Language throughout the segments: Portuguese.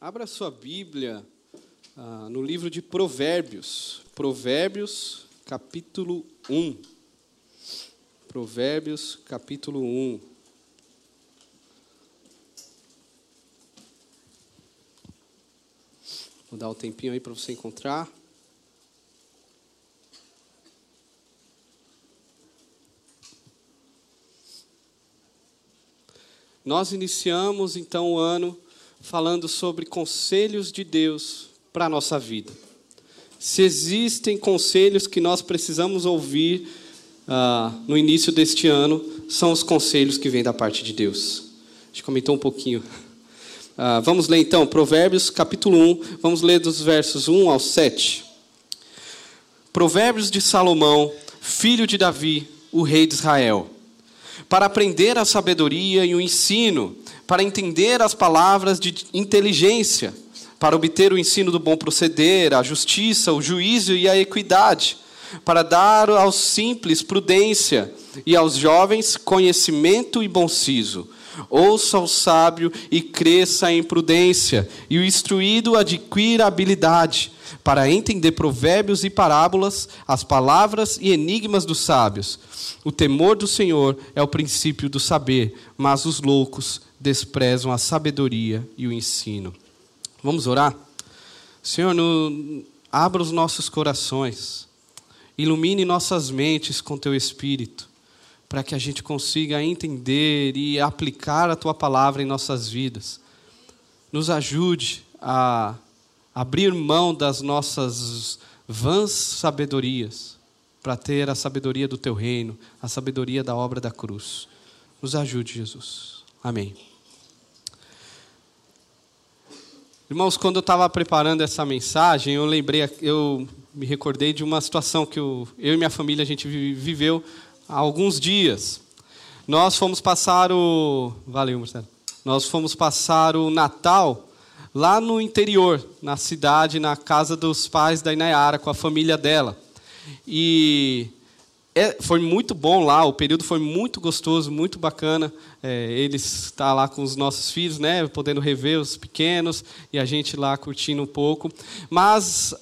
Abra sua Bíblia ah, no livro de Provérbios. Provérbios, capítulo 1. Provérbios, capítulo 1. Vou dar um tempinho aí para você encontrar. Nós iniciamos então o ano falando sobre conselhos de Deus para a nossa vida. Se existem conselhos que nós precisamos ouvir uh, no início deste ano, são os conselhos que vêm da parte de Deus. A gente comentou um pouquinho. Uh, vamos ler então, Provérbios capítulo 1, vamos ler dos versos 1 ao 7. Provérbios de Salomão, filho de Davi, o rei de Israel, para aprender a sabedoria e o ensino, para entender as palavras de inteligência, para obter o ensino do bom proceder, a justiça, o juízo e a equidade, para dar aos simples prudência e aos jovens conhecimento e bom siso. Ouça o sábio e cresça em prudência, e o instruído adquira habilidade para entender provérbios e parábolas, as palavras e enigmas dos sábios. O temor do Senhor é o princípio do saber, mas os loucos desprezam a sabedoria e o ensino. Vamos orar? Senhor, no, abra os nossos corações, ilumine nossas mentes com teu espírito, para que a gente consiga entender e aplicar a tua palavra em nossas vidas. Nos ajude a abrir mão das nossas vãs sabedorias para ter a sabedoria do teu reino, a sabedoria da obra da cruz. Nos ajude, Jesus. Amém. Irmãos, quando eu estava preparando essa mensagem, eu lembrei, eu me recordei de uma situação que eu, eu e minha família a gente viveu há alguns dias. Nós fomos passar o, valeu, Marcelo. Nós fomos passar o Natal lá no interior, na cidade, na casa dos pais da Inayara, com a família dela. E é, foi muito bom lá, o período foi muito gostoso, muito bacana. É, eles estar tá lá com os nossos filhos, né, podendo rever os pequenos e a gente lá curtindo um pouco. Mas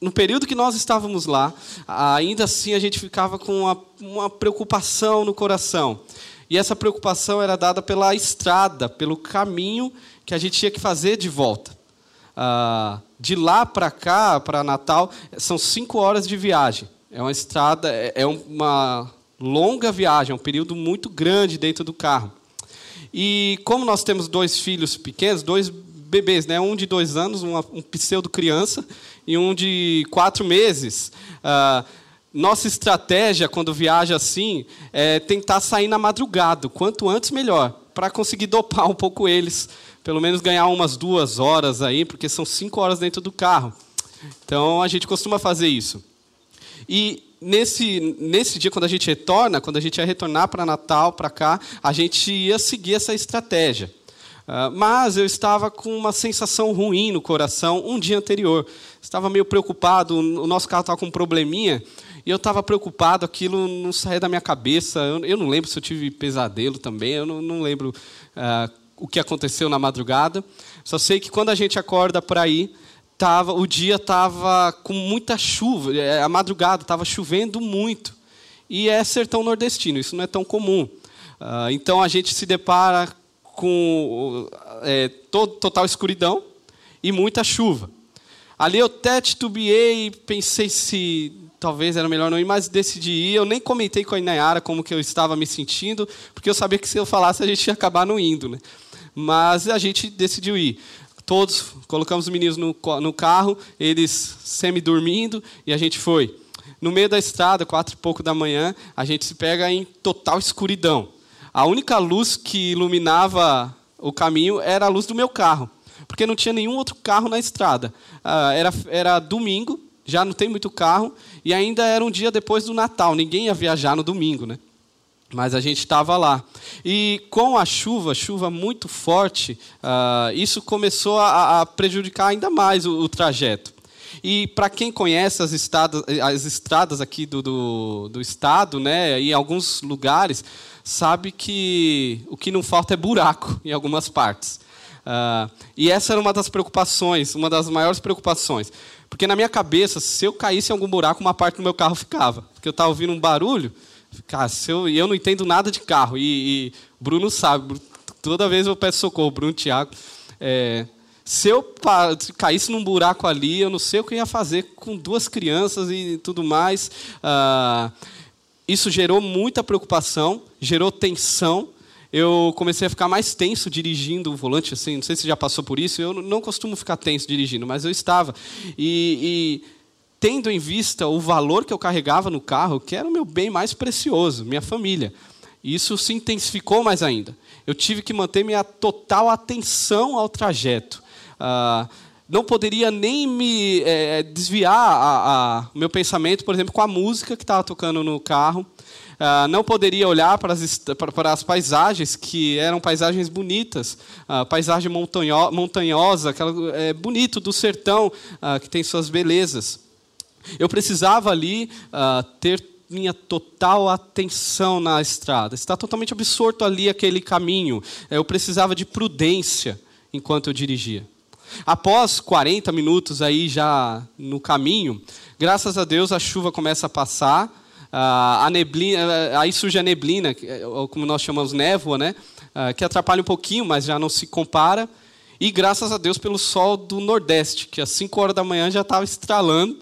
no período que nós estávamos lá, ainda assim a gente ficava com uma, uma preocupação no coração. E essa preocupação era dada pela estrada, pelo caminho que a gente tinha que fazer de volta. Ah, de lá para cá, para Natal, são cinco horas de viagem. É uma estrada, é, é uma longa viagem, é um período muito grande dentro do carro. E como nós temos dois filhos pequenos, dois bebês, né? um de dois anos, uma, um pseudo criança, e um de quatro meses. Uh, nossa estratégia quando viaja assim é tentar sair na madrugada, quanto antes melhor, para conseguir dopar um pouco eles, pelo menos ganhar umas duas horas aí, porque são cinco horas dentro do carro. Então a gente costuma fazer isso. E nesse, nesse dia, quando a gente retorna, quando a gente ia retornar para Natal, para cá, a gente ia seguir essa estratégia. Uh, mas eu estava com uma sensação ruim no coração um dia anterior. Estava meio preocupado, o nosso carro estava com um probleminha, e eu estava preocupado, aquilo não saía da minha cabeça. Eu, eu, não lembro se eu tive pesadelo também, eu não, não lembro uh, o que aconteceu na madrugada. Só sei que quando a gente acorda para ir, tava, o dia estava com muita chuva, é, a madrugada estava chovendo muito. E é sertão nordestino, isso não é tão comum. Uh, então a gente se depara com é, todo, total escuridão e muita chuva. Ali eu até titubeei pensei se talvez era melhor não ir, mas decidi ir. Eu nem comentei com a Inayara como que eu estava me sentindo, porque eu sabia que se eu falasse a gente ia acabar não indo. Né? Mas a gente decidiu ir todos, colocamos os meninos no, no carro, eles semi-dormindo, e a gente foi. No meio da estrada, quatro e pouco da manhã, a gente se pega em total escuridão. A única luz que iluminava o caminho era a luz do meu carro, porque não tinha nenhum outro carro na estrada. Ah, era, era domingo, já não tem muito carro, e ainda era um dia depois do Natal, ninguém ia viajar no domingo, né? Mas a gente estava lá. E com a chuva, chuva muito forte, uh, isso começou a, a, prejudicar ainda mais o, o trajeto. E para quem conhece as estradas, as estradas aqui do, do, do, estado, né, em alguns lugares, sabe que o que não falta é buraco em algumas partes. Uh, e essa era uma das preocupações, uma das maiores preocupações. Porque na minha cabeça, se eu caísse em algum buraco, uma parte do meu carro ficava. Porque eu estava ouvindo um barulho, cara, se eu, eu não entendo nada de carro. E, e Bruno sabe, toda vez eu peço socorro, Bruno, Thiago. É, se eu caísse num buraco ali, eu não sei o que eu ia fazer com duas crianças e tudo mais. Uh, isso gerou muita preocupação, gerou tensão eu comecei a ficar mais tenso dirigindo o volante, assim, não sei se já passou por isso, eu não costumo ficar tenso dirigindo, mas eu estava. E, e, tendo em vista o valor que eu carregava no carro, que era o meu bem mais precioso, minha família, isso se intensificou mais ainda. Eu tive que manter minha total atenção ao trajeto. Ah, não poderia nem me é, desviar o meu pensamento, por exemplo, com a música que estava tocando no carro. Uh, não poderia olhar para as, para as, paisagens, que eram paisagens bonitas, uh, paisagem montanho, montanhosa, aquela, é, bonito do sertão, uh, que tem suas belezas. Eu precisava ali ter minha total atenção na estrada, estar totalmente absorto ali aquele caminho. Eu precisava de prudência enquanto eu dirigia. Após 40 minutos aí já no caminho, graças a Deus a chuva começa a passar, a neblina, aí surge a neblina, ou como nós chamamos névoa, né? Ah, que atrapalha um pouquinho, mas já não se compara. E graças a Deus pelo sol do Nordeste, que às 5 horas da manhã já estava estralando,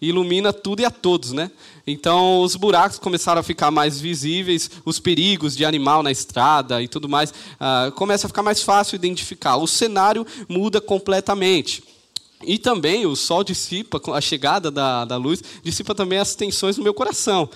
ilumina tudo e a todos, né? Então os buracos começaram a ficar mais visíveis, os perigos de animal na estrada e tudo mais uh, começa a ficar mais fácil identificar. O cenário muda completamente. E também o sol dissipa, a chegada da, da luz, dissipa também as tensões no meu coração.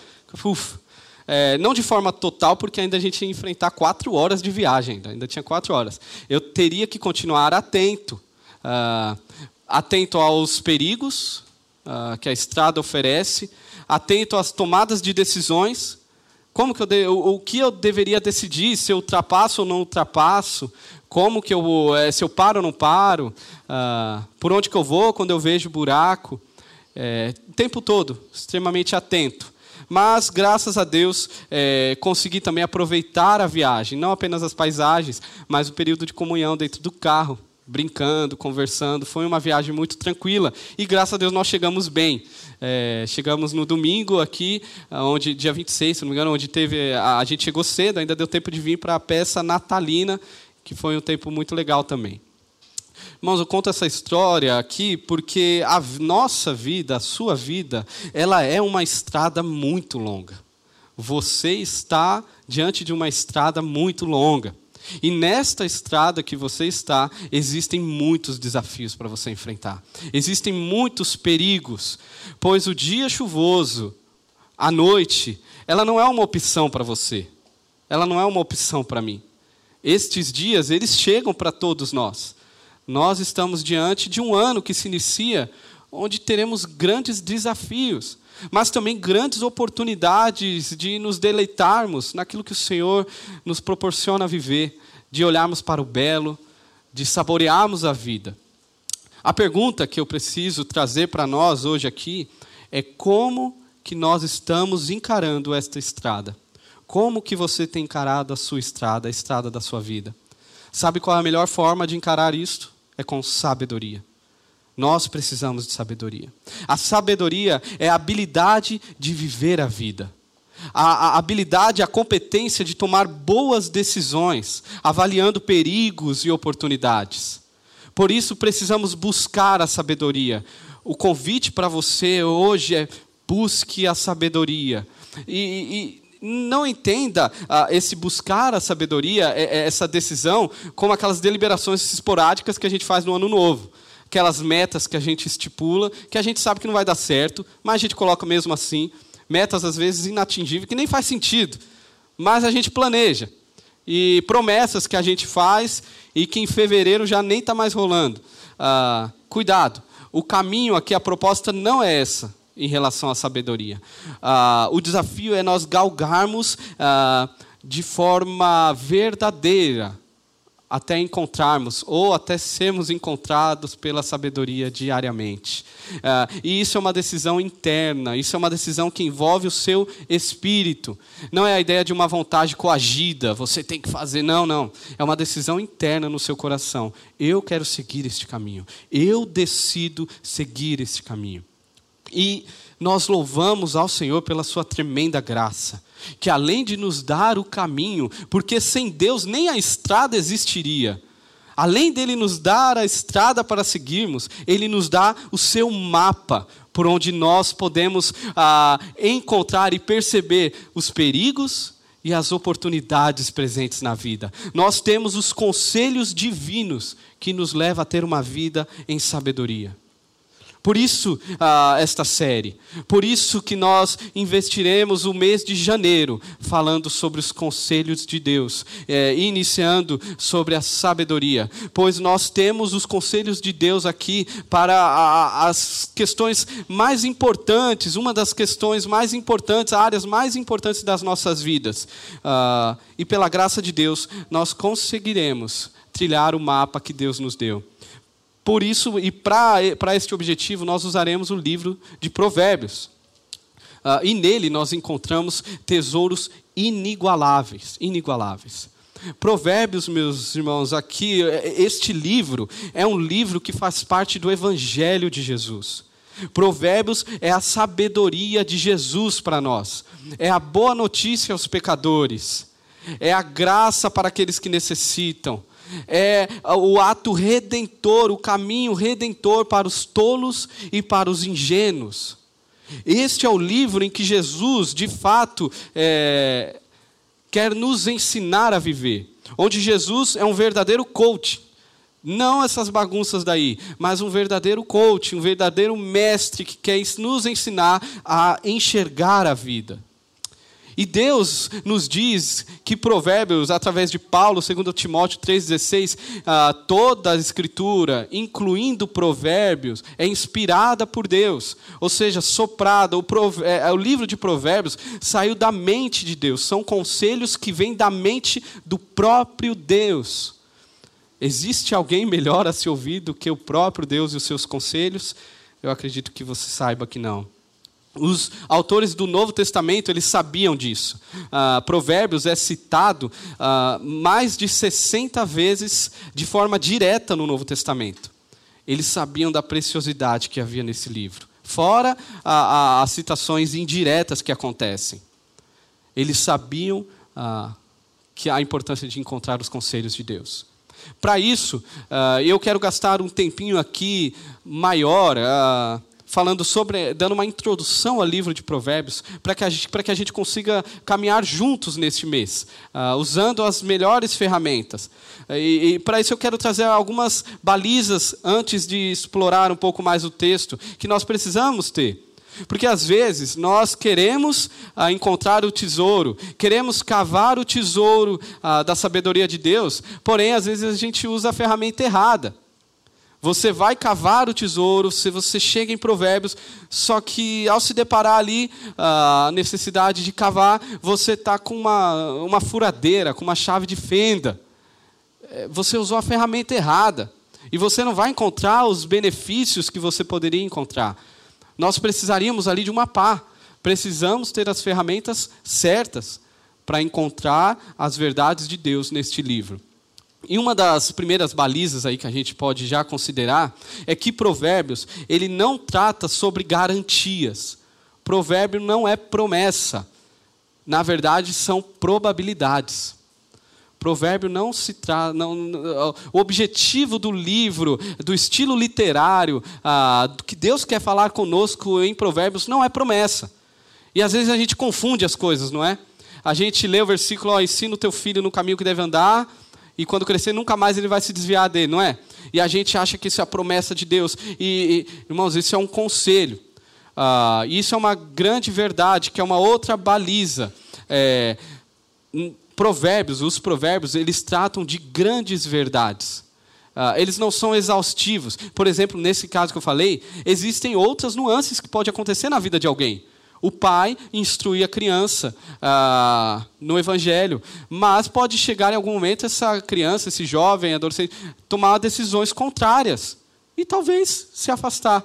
É, não de forma total, porque ainda a gente ia enfrentar quatro horas de viagem, ainda, ainda tinha quatro horas. Eu teria que continuar atento, uh, atento aos perigos uh, que a estrada oferece, atento às tomadas de decisões, como que eu de, o, o, que eu deveria decidir, se eu ultrapasso ou não ultrapasso, como que eu, é, se eu paro ou não paro, uh, por onde que eu vou quando eu vejo buraco, é, o tempo todo, extremamente atento. Mas, graças a Deus, é, consegui também aproveitar a viagem, não apenas as paisagens, mas o período de comunhão dentro do carro, brincando, conversando. Foi uma viagem muito tranquila e, graças a Deus, nós chegamos bem. É, chegamos no domingo aqui, onde dia 26, se não me engano, onde teve a, a gente chegou cedo, ainda deu tempo de vir para a peça natalina que foi um tempo muito legal também. Irmãos, eu conto essa história aqui porque a nossa vida, a sua vida, ela é uma estrada muito longa. Você está diante de uma estrada muito longa. E nesta estrada que você está, existem muitos desafios para você enfrentar. Existem muitos perigos, pois o dia chuvoso, a noite, ela não é uma opção para você. Ela não é uma opção para mim. Estes dias, eles chegam para todos nós. Nós estamos diante de um ano que se inicia, onde teremos grandes desafios, mas também grandes oportunidades de nos deleitarmos naquilo que o Senhor nos proporciona viver, de olharmos para o belo, de saborearmos a vida. A pergunta que eu preciso trazer para nós hoje aqui é como que nós estamos encarando esta estrada. Como que você tem encarado a sua estrada, a estrada da sua vida? Sabe qual é a melhor forma de encarar isto? É com sabedoria. Nós precisamos de sabedoria. A sabedoria é a habilidade de viver a vida. A, habilidade, a competência de tomar boas decisões, avaliando perigos e oportunidades. Por isso precisamos buscar a sabedoria. O convite para você hoje é busque a sabedoria. E, e não entenda ah, esse buscar a sabedoria, é, é essa decisão, como aquelas deliberações esporádicas que a gente faz no ano novo. Aquelas metas que a gente estipula, que a gente sabe que não vai dar certo, mas a gente coloca mesmo assim. Metas, às vezes, inatingíveis, que nem faz sentido, mas a gente planeja. E promessas que a gente faz e que em fevereiro já nem está mais rolando. Ah, cuidado, o caminho aqui, a proposta não é essa em relação à sabedoria. Ah, o desafio é nós galgarmos ah, de forma verdadeira até encontrarmos ou até sermos encontrados pela sabedoria diariamente. Uh, e isso é uma decisão interna, isso é uma decisão que envolve o seu espírito. Não é a ideia de uma vontade coagida, você tem que fazer, não, não. É uma decisão interna no seu coração. Eu quero seguir este caminho, eu decido seguir este caminho. E nós louvamos ao Senhor pela sua tremenda graça que além de nos dar o caminho, porque sem Deus nem a estrada existiria, além dele nos dar a estrada para seguirmos, ele nos dá o seu mapa por onde nós podemos ah, encontrar e perceber os perigos e as oportunidades presentes na vida. Nós temos os conselhos divinos que nos levam a ter uma vida em sabedoria. Por isso ah, esta série, por isso que nós investiremos o mês de janeiro falando sobre os conselhos de Deus, é, iniciando sobre a sabedoria, pois nós temos os conselhos de Deus aqui para a, as questões mais importantes, uma das questões mais importantes, áreas mais importantes das nossas vidas. Ah, e pela graça de Deus, nós conseguiremos trilhar o mapa que Deus nos deu. Por isso, e para este objetivo, nós usaremos o livro de Provérbios. Uh, e nele nós encontramos tesouros inigualáveis, inigualáveis. Provérbios, meus irmãos, aqui, este livro é um livro que faz parte do Evangelho de Jesus. Provérbios é a sabedoria de Jesus para nós, é a boa notícia aos pecadores, é a graça para aqueles que necessitam, é o ato redentor, o caminho redentor para os tolos e para os ingênuos. Este é o livro em que Jesus, de fato, é, quer nos ensinar a viver. Onde Jesus é um verdadeiro coach. Não essas bagunças daí, mas um verdadeiro coach, um verdadeiro mestre que quer nos ensinar a enxergar a vida. E Deus nos diz que Provérbios, através de Paulo, segundo Timóteo 3,16, ah, toda a escritura, incluindo Provérbios, é inspirada por Deus. Ou seja, soprada. O, é, é, o livro de Provérbios saiu da mente de Deus. São conselhos que vêm da mente do próprio Deus. Existe alguém melhor a se ouvir do que o próprio Deus e os seus conselhos? Eu acredito que você saiba que não. Os autores do Novo Testamento eles sabiam disso. Uh, Provérbios é citado uh, mais de 60 vezes de forma direta no Novo Testamento. Eles sabiam da preciosidade que havia nesse livro, fora a, a, as citações indiretas que acontecem. Eles sabiam uh, que a importância de encontrar os conselhos de Deus. Para isso, eu quero gastar um tempinho aqui maior falando sobre, dando uma introdução ao livro de Provérbios, para que, a gente, que a gente consiga caminhar juntos neste mês, uh, usando as melhores ferramentas. E, e para isso eu quero trazer algumas balizas antes de explorar um pouco mais o texto, que nós precisamos ter. Porque às vezes nós queremos ah, encontrar o tesouro, queremos cavar o tesouro ah, da sabedoria de Deus, porém às vezes a gente usa a ferramenta errada. Você vai cavar o tesouro, se você chega em Provérbios, só que ao se deparar ali a necessidade de cavar, você está com uma, uma furadeira, com uma chave de fenda. É, você usou a ferramenta errada. E você não vai encontrar os benefícios que você poderia encontrar. Nós precisaríamos ali de uma pá. Precisamos ter as ferramentas certas para encontrar as verdades de Deus neste livro. E uma das primeiras balizas aí que a gente pode já considerar é que Provérbios, ele não trata sobre garantias. Provérbio não é promessa. Na verdade, são probabilidades. Provérbio não se trata. O objetivo do livro, do estilo literário, ah, do que Deus quer falar conosco em Provérbios, não é promessa. E às vezes a gente confunde as coisas, não é? A gente lê o versículo, ó, ensina o teu filho no caminho que deve andar, e quando crescer nunca mais ele vai se desviar dele, não é? E a gente acha que isso é a promessa de Deus. E, e irmãos, isso é um conselho. Ah, isso é uma grande verdade, que é uma outra baliza. É, provérbios, os provérbios, eles tratam de grandes verdades. Ah, eles não são exaustivos. Por exemplo, nesse caso que eu falei, existem outras nuances que podem acontecer na vida de alguém. O pai instruir a criança ah, no evangelho, mas pode chegar em algum momento essa criança, esse jovem, adolescente, tomar decisões contrárias e talvez se afastar.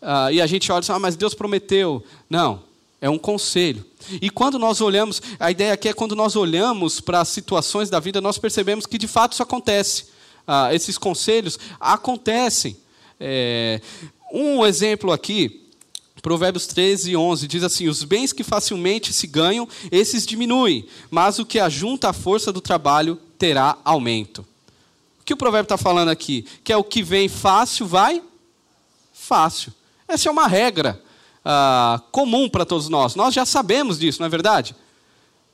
Ah, e a gente olha e diz, ah, mas Deus prometeu. Não, é um conselho. E quando nós olhamos, a ideia aqui é quando nós olhamos para as situações da vida, nós percebemos que de fato isso acontece. Ah, esses conselhos acontecem. É, um exemplo aqui Provérbios 13, 11 diz assim: Os bens que facilmente se ganham, esses diminuem, mas o que ajunta a força do trabalho terá aumento. O que o provérbio está falando aqui? Que é o que vem fácil, vai fácil. Essa é uma regra ah, comum para todos nós. Nós já sabemos disso, não é verdade?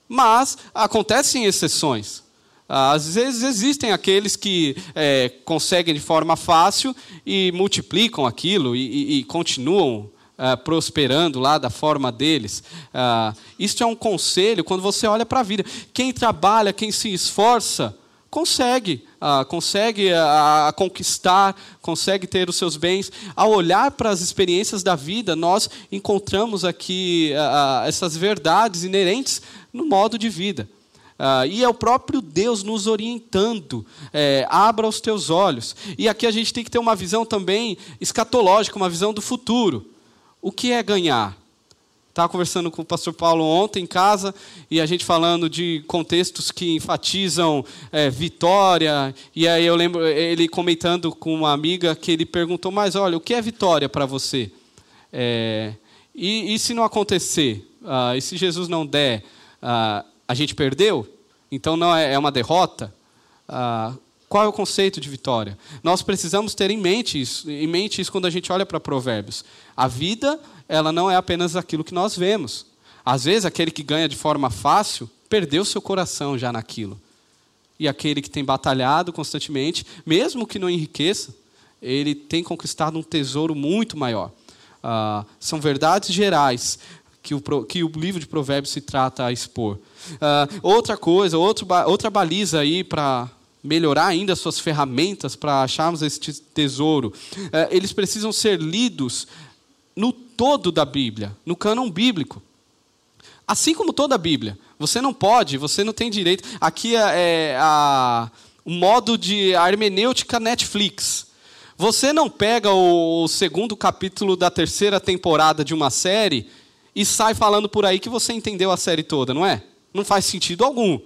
Mas acontecem exceções. Às vezes existem aqueles que é, conseguem de forma fácil e multiplicam aquilo e, e, e continuam uh, prosperando lá da forma deles. Uh, isso é um conselho quando você olha para a vida. Quem trabalha, quem se esforça, consegue, uh, consegue uh, conquistar, consegue ter os seus bens. Ao olhar para as experiências da vida, nós encontramos aqui uh, essas verdades inerentes no modo de vida. e é o próprio Deus nos orientando. É, abra os teus olhos. E aqui a gente tem que ter uma visão também escatológica, uma visão do futuro. O que é ganhar? Estava conversando com o pastor Paulo ontem em casa e a gente falando de contextos que enfatizam é, vitória. E aí eu lembro ele comentando com uma amiga que ele perguntou: Mas olha, o que é vitória para você? É, e, e, se não acontecer? Ah, e se Jesus não der? Ah, a gente perdeu? Então não é, é uma derrota? Ah, qual é o conceito de vitória? Nós precisamos ter em mente isso, em mente isso quando a gente olha para Provérbios. A vida, ela não é apenas aquilo que nós vemos. Às vezes, aquele que ganha de forma fácil perdeu seu coração já naquilo. E aquele que tem batalhado constantemente, mesmo que não enriqueça, ele tem conquistado um tesouro muito maior. Ah, são verdades gerais que o, que o livro de Provérbios se trata a expor. Ah, outra coisa, outro, outra baliza aí para melhorar ainda suas ferramentas para acharmos este tesouro. É, eles precisam ser lidos no todo da Bíblia, no cânon bíblico. Assim como toda a Bíblia. Você não pode, você não tem direito. Aqui é, é a, o modo de hermenêutica Netflix. Você não pega o segundo capítulo da terceira temporada de uma série e sai falando por aí que você entendeu a série toda, não é? Não faz sentido algum. O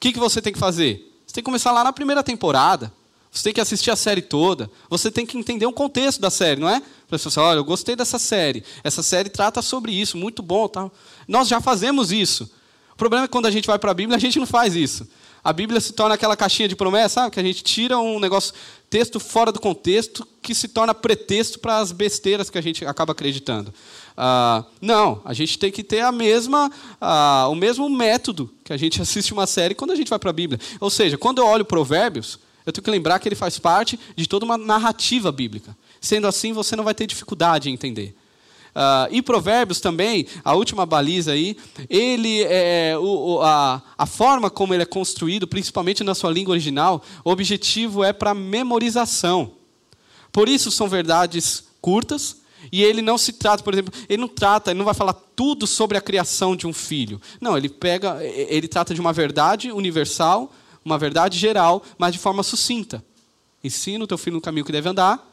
que, que você tem que fazer? Você tem que começar lá na primeira temporada. Você tem que assistir a série toda. Você tem que entender o contexto da série, não é? Você fala, olha, eu gostei dessa série. Essa série trata sobre isso, muito bom. Tal. Nós já fazemos isso. O problema é que quando a gente vai para a Bíblia, a gente não faz isso. A Bíblia se torna aquela caixinha de promessa, sabe? Que a gente tira um negócio, texto fora do contexto, que se torna pretexto para as besteiras que a gente acaba acreditando. Ah, não, a gente tem que ter a mesma, ah, o mesmo método que a gente assiste uma série quando a gente vai para a Bíblia. Ou seja, quando eu olho Provérbios, eu tenho que lembrar que ele faz parte de toda uma narrativa bíblica. Sendo assim, você não vai ter dificuldade em entender. Uh, e Provérbios também, a última baliza aí, ele é, o, a, a forma como ele é construído, principalmente na sua língua original, o objetivo é para memorização. Por isso são verdades curtas, e ele não se trata, por exemplo, ele não trata, ele não vai falar tudo sobre a criação de um filho. Não, ele pega, ele trata de uma verdade universal, uma verdade geral, mas de forma sucinta. Ensina o teu filho no caminho que deve andar.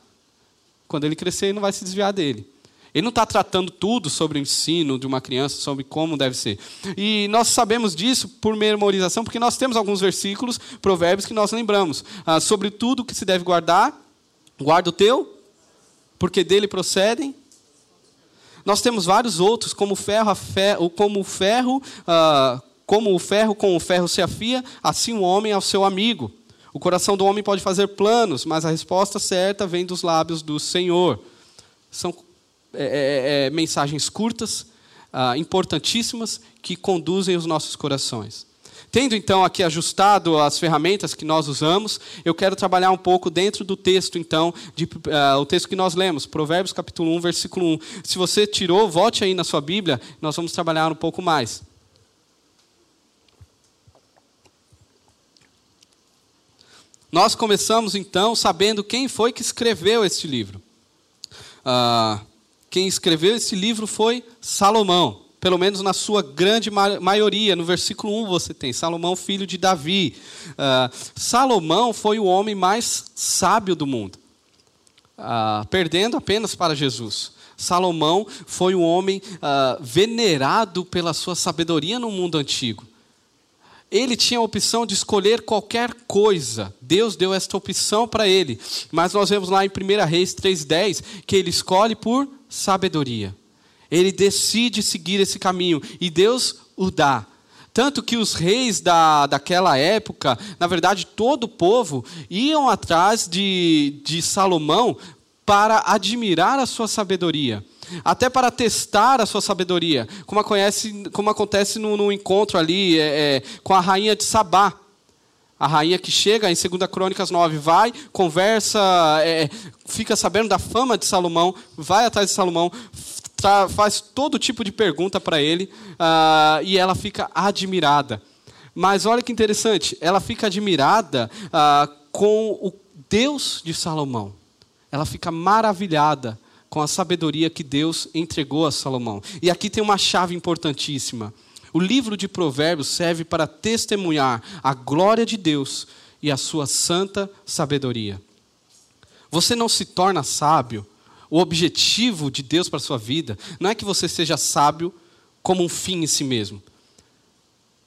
Quando ele crescer, ele não vai se desviar dele. Ele não está tratando tudo sobre o ensino de uma criança, sobre como deve ser. E nós sabemos disso por memorização, porque nós temos alguns versículos, provérbios, que nós lembramos. Ah, sobre tudo que se deve guardar, guarda o teu porque dele procedem. Nós temos vários outros, como ferro, ferro como ferro, uh, como o ferro com o ferro se afia, assim o homem ao seu amigo. O coração do homem pode fazer planos, mas a resposta certa vem dos lábios do Senhor. São é, é, é, mensagens curtas, uh, importantíssimas, que conduzem os nossos corações. Tendo então aqui ajustado as ferramentas que nós usamos, eu quero trabalhar um pouco dentro do texto, então, de, uh, o texto que nós lemos, Provérbios capítulo 1, versículo 1. Se você tirou, volte aí na sua Bíblia, nós vamos trabalhar um pouco mais. Nós começamos então sabendo quem foi que escreveu este livro. Uh, quem escreveu esse livro foi Salomão pelo menos na sua grande maioria. No versículo 1 você tem Salomão, filho de Davi. Uh, Salomão foi o homem mais sábio do mundo, uh, perdendo apenas para Jesus. Salomão foi o homem uh, venerado pela sua sabedoria no mundo antigo. Ele tinha a opção de escolher qualquer coisa. Deus deu esta opção para ele. Mas nós vemos lá em 1 Reis 3,10 que ele escolhe por sabedoria. Ele decide seguir esse caminho e Deus o dá. Tanto que os reis da, daquela época, na verdade, todo o povo, iam atrás de, de Salomão para admirar a sua sabedoria, até para testar a sua sabedoria, como, conhece, como acontece no, no encontro ali é, é, com a rainha de Sabá. A rainha que chega em 2 Crônicas 9, vai, conversa, é, fica sabendo da fama de Salomão, vai atrás de Salomão, faz todo tipo de pergunta para ele uh, e ela fica admirada. Mas olha que interessante, ela fica admirada uh, com o Deus de Salomão. Ela fica maravilhada com a sabedoria que Deus entregou a Salomão. E aqui tem uma chave importantíssima. O livro de Provérbios serve para testemunhar a glória de Deus e a sua santa sabedoria. Você não se torna sábio o objetivo de Deus para a sua vida não é que você seja sábio como um fim em si mesmo.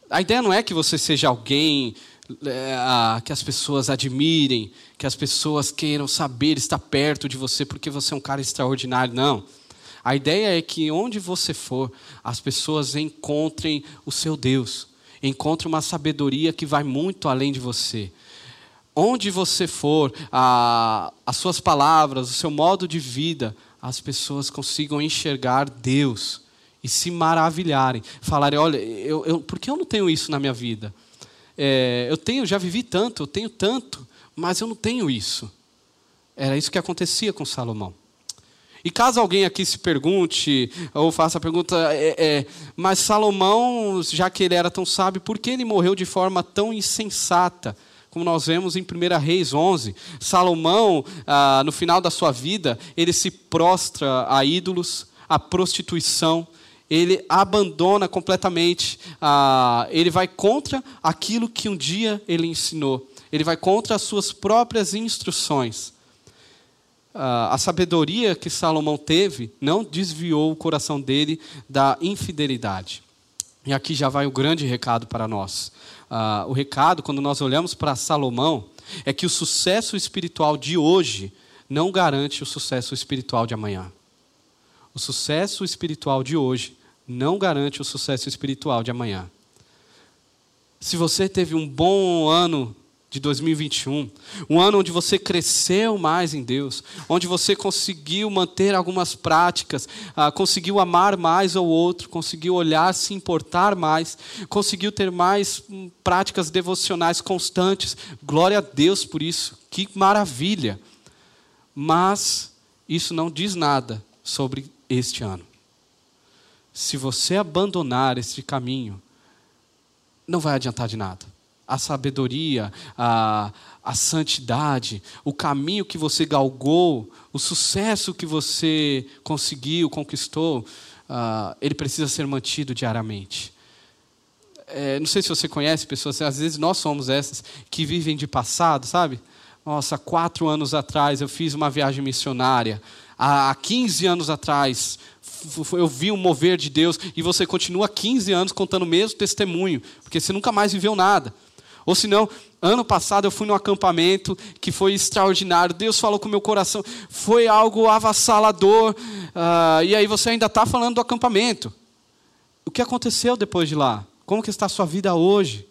A ideia não é que você seja alguém é, que as pessoas admirem, que as pessoas queiram saber estar perto de você porque você é um cara extraordinário. Não. A ideia é que onde você for, as pessoas encontrem o seu Deus, encontrem uma sabedoria que vai muito além de você onde você for, a, as suas palavras, o seu modo de vida, as pessoas consigam enxergar Deus e se maravilharem, falarem: olha, eu, eu, por que eu não tenho isso na minha vida? É, eu tenho, já vivi tanto, eu tenho tanto, mas eu não tenho isso. Era isso que acontecia com Salomão. E caso alguém aqui se pergunte, ou faça a pergunta, é, é, mas Salomão, já que ele era tão sábio, por que ele morreu de forma tão insensata? Como nós vemos em 1 Reis 11. Salomão, ah, no final da sua vida, ele se prostra a ídolos, a prostituição, ele abandona completamente, ah, ele vai contra aquilo que um dia ele ensinou, ele vai contra as suas próprias instruções. Ah, a sabedoria que Salomão teve não desviou o coração dele da infidelidade. E aqui já vai o grande recado para nós ah, o recado, quando nós olhamos para Salomão, é que o sucesso espiritual de hoje não garante o sucesso espiritual de amanhã. O sucesso espiritual de hoje não garante o sucesso espiritual de amanhã. Se você teve um bom ano de 2021, um ano onde você cresceu mais em Deus, onde você conseguiu manter algumas práticas, ah, conseguiu amar mais ao outro, conseguiu olhar, se importar mais, conseguiu ter mais hum, práticas devocionais constantes. Glória a Deus por isso, que maravilha! Mas isso não diz nada sobre este ano. Se você abandonar este caminho, não vai adiantar de nada a sabedoria, a, a santidade, o caminho que você galgou, o sucesso que você conseguiu, conquistou, uh, ele precisa ser mantido diariamente. É, não sei se você conhece pessoas, às vezes nós somos essas que vivem de passado, sabe? Nossa, quatro anos atrás eu fiz uma viagem missionária. Há 15 anos atrás eu vi o mover de Deus e você continua 15 anos contando o mesmo testemunho, porque você nunca mais viveu nada. Ou se não, ano passado eu fui num acampamento que foi extraordinário. Deus falou com o meu coração, foi algo avassalador. Uh, e aí você ainda está falando do acampamento. O que aconteceu depois de lá? Como que está a sua vida hoje?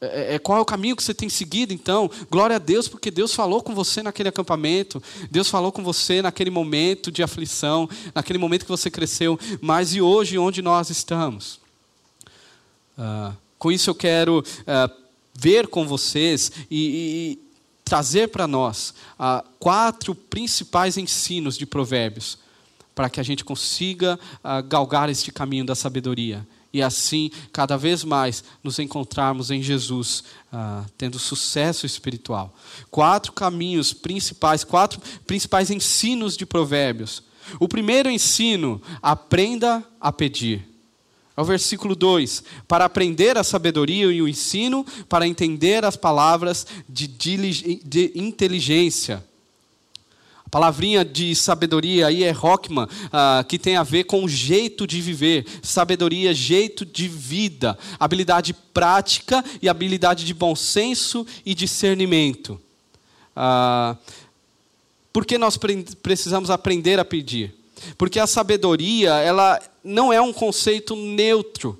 É, é, qual é o caminho que você tem seguido, então? Glória a Deus, porque Deus falou com você naquele acampamento, Deus falou com você naquele momento de aflição, naquele momento que você cresceu, mas e hoje, onde nós estamos? Uh, com isso eu quero uh, ver com vocês e, e trazer para nós ah, quatro principais ensinos de Provérbios, para que a gente consiga ah, galgar este caminho da sabedoria e assim, cada vez mais, nos encontrarmos em Jesus, ah, tendo sucesso espiritual. Quatro caminhos principais, quatro principais ensinos de Provérbios. O primeiro ensino, aprenda a pedir. É o versículo 2: para aprender a sabedoria e o ensino, para entender as palavras de, de inteligência. A palavrinha de sabedoria aí é Rockman, ah, que tem a ver com jeito de viver. Sabedoria, jeito de vida. Habilidade prática e habilidade de bom senso e discernimento. Ah, por que nós precisamos aprender a pedir? Porque a sabedoria, ela não é um conceito neutro.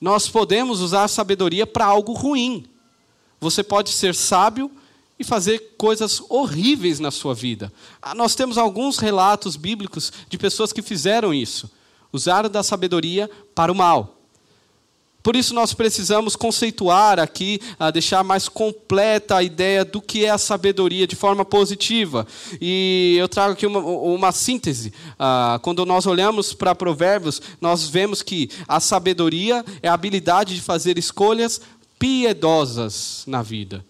Nós podemos usar a sabedoria para algo ruim. Você pode ser sábio e fazer coisas horríveis na sua vida. Ah, nós temos alguns relatos bíblicos de pessoas que fizeram isso, usaram da sabedoria para o mal. Por isso nós precisamos conceituar aqui, ah, deixar mais completa a ideia do que é a sabedoria de forma positiva. E eu trago aqui uma, uma síntese. Ah, quando nós olhamos para Provérbios, nós vemos que a sabedoria é a habilidade de fazer escolhas piedosas na vida.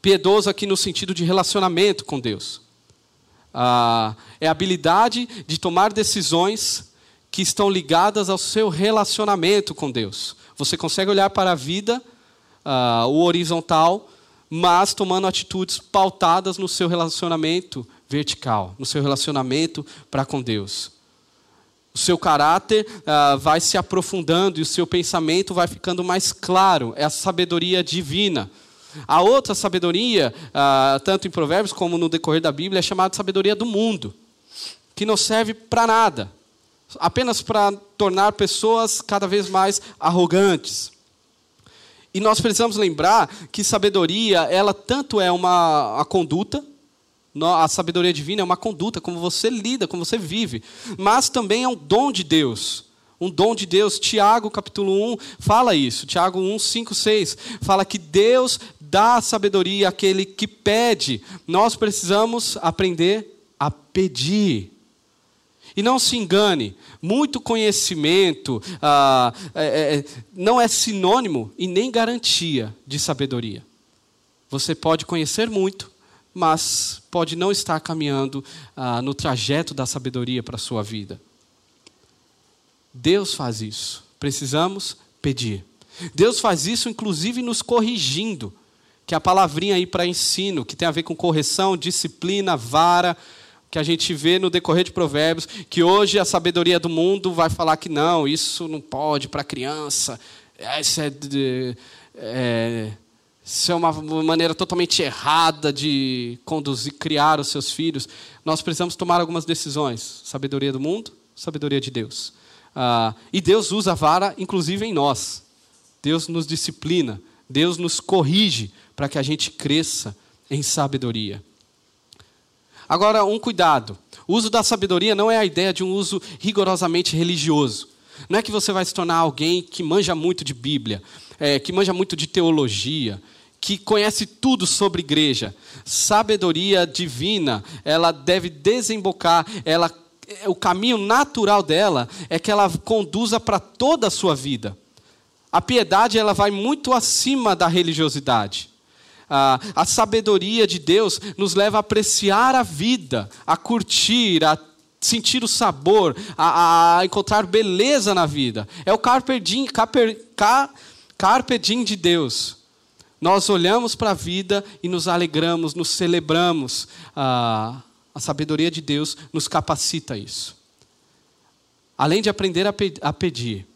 Piedoso aqui no sentido de relacionamento com Deus. Ah, é a habilidade de tomar decisões que estão ligadas ao seu relacionamento com Deus. Você consegue olhar para a vida, uh, o horizontal, mas tomando atitudes pautadas no seu relacionamento vertical, no seu relacionamento para com Deus. O seu caráter uh, vai se aprofundando e o seu pensamento vai ficando mais claro. É a sabedoria divina. A outra sabedoria, uh, tanto em Provérbios como no decorrer da Bíblia, é chamada de sabedoria do mundo, que não serve para nada apenas para tornar pessoas cada vez mais arrogantes. E nós precisamos lembrar que sabedoria, ela tanto é uma a conduta, a sabedoria divina é uma conduta, como você lida, como você vive, mas também é um dom de Deus. Um dom de Deus. Tiago, capítulo 1, fala isso. Tiago 1, 5, 6. Fala que Deus dá sabedoria àquele que pede. Nós precisamos aprender a pedir. E não se engane, muito conhecimento ah, é, é, é, não é sinônimo e nem garantia de sabedoria. Você pode conhecer muito, mas pode não estar caminhando ah, no trajeto da sabedoria para a sua vida. Deus faz isso. Precisamos pedir. Deus faz isso, inclusive, nos corrigindo. Que é a palavrinha aí para ensino, que tem a ver com correção, disciplina, vara que a gente vê no decorrer de Provérbios, que hoje a sabedoria do mundo vai falar que não, isso não pode para criança, isso é, é, isso é uma maneira totalmente errada de conduzir, criar os seus filhos. Nós precisamos tomar algumas decisões: sabedoria do mundo, sabedoria de Deus. Ah, e Deus usa a vara, inclusive em nós. Deus nos disciplina, Deus nos corrige para que a gente cresça em sabedoria. Agora, um cuidado. O uso da sabedoria não é a ideia de um uso rigorosamente religioso. Não é que você vai se tornar alguém que manja muito de Bíblia, é, que manja muito de teologia, que conhece tudo sobre igreja. Sabedoria divina, ela deve desembocar, ela, é, o caminho natural dela é que ela conduza para toda a sua vida. A piedade ela vai muito acima da religiosidade. A, a sabedoria de Deus nos leva a apreciar a vida, a curtir, a sentir o sabor, a, a encontrar beleza na vida. É o carpe diem, carpe, carpe diem de Deus. Nós olhamos para a vida e nos alegramos, nos celebramos. a sabedoria de Deus nos capacita a isso. Além de aprender a, pe a pedir,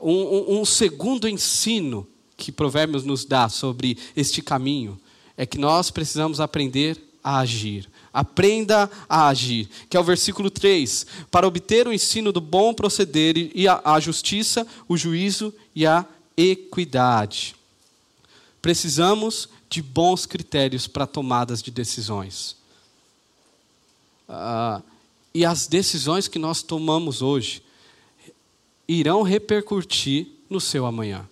um, um, um segundo ensino que Provérbios nos dá sobre este caminho é que nós precisamos aprender a agir. Aprenda a agir, que é o versículo 3. Para obter o ensino do bom proceder e a, a justiça, o juízo e a equidade. Precisamos de bons critérios para tomadas de decisões. Ah, e as decisões que nós tomamos hoje irão repercutir no seu amanhã.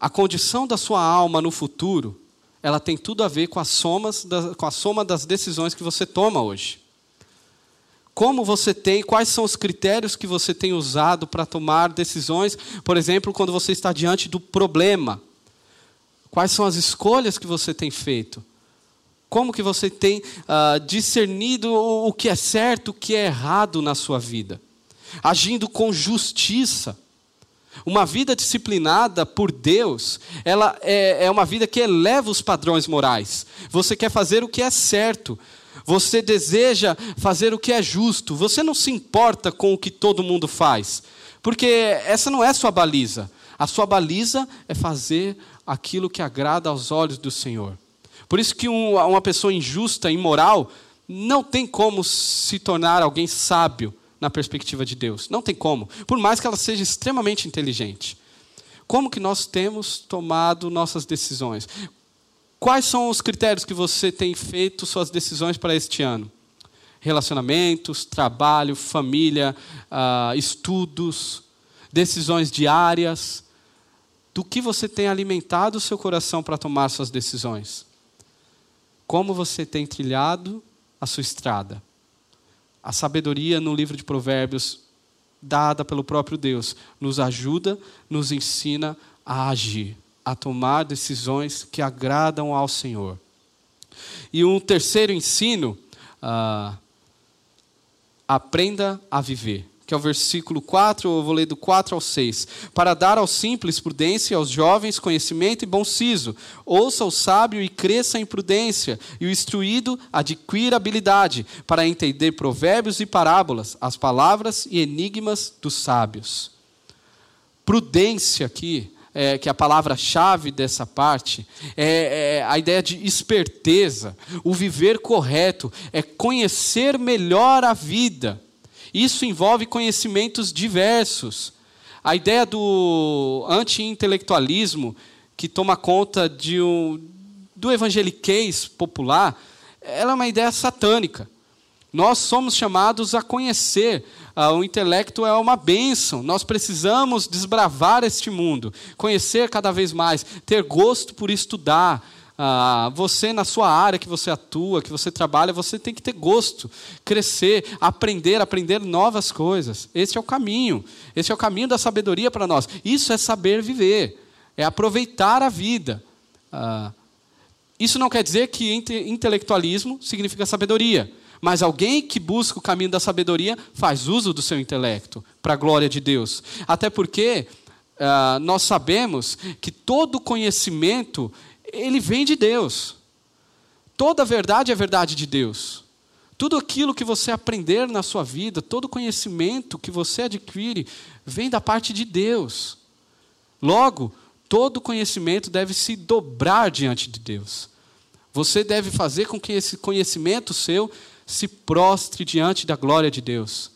A condição da sua alma no futuro, ela tem tudo a ver com, as somas da, com a soma das decisões que você toma hoje. Como você tem, quais são os critérios que você tem usado para tomar decisões, por exemplo, quando você está diante do problema? Quais são as escolhas que você tem feito? Como que você tem uh, discernido o que é certo, o que é errado na sua vida? Agindo com justiça. Uma vida disciplinada por Deus, ela é, é uma vida que eleva os padrões morais. Você quer fazer o que é certo. Você deseja fazer o que é justo. Você não se importa com o que todo mundo faz. Porque essa não é sua baliza. A sua baliza é fazer aquilo que agrada aos olhos do Senhor. Por isso que uma pessoa injusta, imoral, não tem como se tornar alguém sábio na perspectiva de Deus. Não tem como. Por mais que ela seja extremamente inteligente. Como que nós temos tomado nossas decisões? Quais são os critérios que você tem feito suas decisões para este ano? Relacionamentos, trabalho, família, uh, estudos, decisões diárias. Do que você tem alimentado o seu coração para tomar suas decisões? Como você tem trilhado a sua estrada? A sabedoria no livro de Provérbios, dada pelo próprio Deus, nos ajuda, nos ensina a agir, a tomar decisões que agradam ao Senhor. E um terceiro ensino, uh, aprenda a viver que é o versículo 4, eu vou ler do 4 ao 6. Para dar aos simples prudência, aos jovens conhecimento e bom siso. Ouça o sábio e cresça em prudência, e o instruído adquira habilidade, para entender provérbios e parábolas, as palavras e enigmas dos sábios. Prudência aqui, é, que é a palavra-chave dessa parte, é, é, a ideia de esperteza, o viver correto, é conhecer melhor a vida isso envolve conhecimentos diversos. A ideia do anti-intelectualismo, que toma conta de um, do evangeliquez popular, ela é uma ideia satânica. Nós somos chamados a conhecer. Uh, o intelecto é uma bênção. Nós precisamos desbravar este mundo, conhecer cada vez mais, ter gosto por estudar, ah, você, na sua área que você atua, que você trabalha, você tem que ter gosto, crescer, aprender, aprender novas coisas. Esse é o caminho. Esse é o caminho da sabedoria para nós. Isso é saber viver, é aproveitar a vida. Ah, isso não quer dizer que intelectualismo significa sabedoria. Mas alguém que busca o caminho da sabedoria faz uso do seu intelecto para a glória de Deus. Até porque ah, nós sabemos que todo conhecimento ele vem de Deus. Toda verdade é verdade de Deus. Tudo aquilo que você aprender na sua vida, todo conhecimento que você adquire, vem da parte de Deus. Logo, todo conhecimento deve se dobrar diante de Deus. Você deve fazer com que esse conhecimento seu se prostre diante da glória de Deus.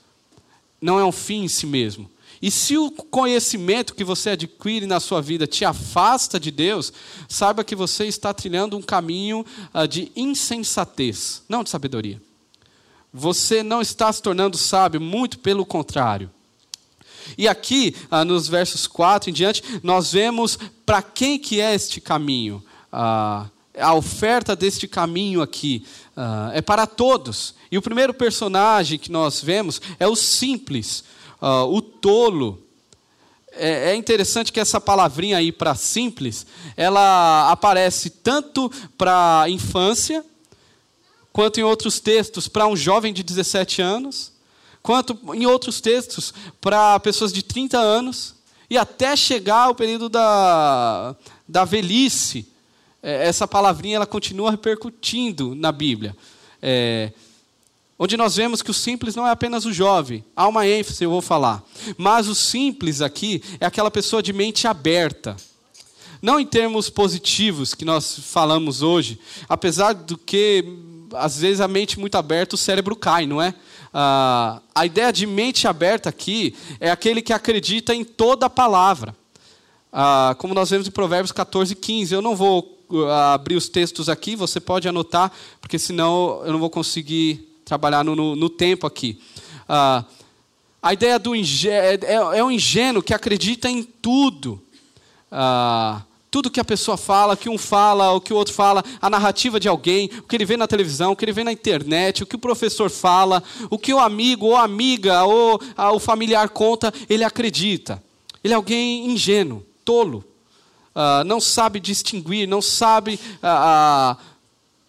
Não é um fim em si mesmo, e se o conhecimento que você adquire na sua vida te afasta de Deus, saiba que você está trilhando um caminho uh, de insensatez, não de sabedoria. Você não está se tornando sábio, muito pelo contrário. E aqui, uh, nos versos 4 em diante, nós vemos para quem que é este caminho. Uh, a oferta deste caminho aqui é para todos. E o primeiro personagem que nós vemos é o simples, uh, o tolo. É, é interessante que essa palavrinha aí para simples, ela aparece tanto para infância, quanto em outros textos para um jovem de 17 anos, quanto em outros textos para pessoas de 30 anos, e até chegar ao período da, da velhice. É, essa palavrinha ela continua repercutindo na Bíblia. É, onde nós vemos que o simples não é apenas o jovem, há uma ênfase, eu vou falar. Mas o simples aqui é aquela pessoa de mente aberta. Não em termos positivos que nós falamos hoje, apesar do que, às vezes, a mente muito aberta, o cérebro cai, não é? Ah, a ideia de mente aberta aqui é aquele que acredita em toda a palavra. Ah, como nós vemos em Provérbios 14, 15. Eu não vou ah, abrir os textos aqui, você pode anotar, porque senão eu não vou conseguir trabalhar no, no, no tempo aqui. Ah, a ideia do é, é, é um ingênuo que acredita em tudo. Ah, tudo que a pessoa fala, que um fala, o que o outro fala, a narrativa de alguém, o que ele vê na televisão, o que ele vê na internet, o que o professor fala, o que o amigo ou amiga ou o familiar conta, ele acredita. Ele é alguém ingênuo, tolo, uh, não sabe distinguir, não sabe uh, uh,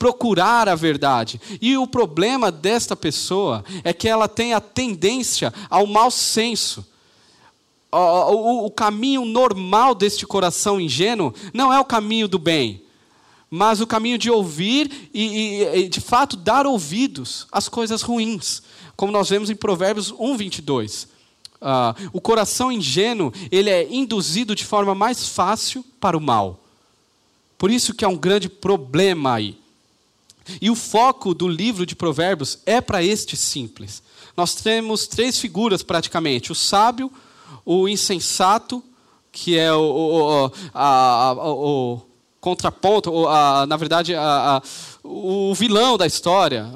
procurar a verdade. E o problema desta pessoa é que ela tem a tendência ao mau senso. O, o, o caminho normal deste coração ingênuo não é o caminho do bem, mas o caminho de ouvir e, e, e, de fato dar ouvidos às coisas ruins, como nós vemos em Provérbios 1, 22. Uh, o coração ingênuo ele é induzido de forma mais fácil para o mal. Por isso que há um grande problema aí. E o foco do livro de Provérbios é para este simples. Nós temos três figuras praticamente: o sábio, o insensato, que é o, o, a, a, o contraponto, a, na verdade, o vilão da história,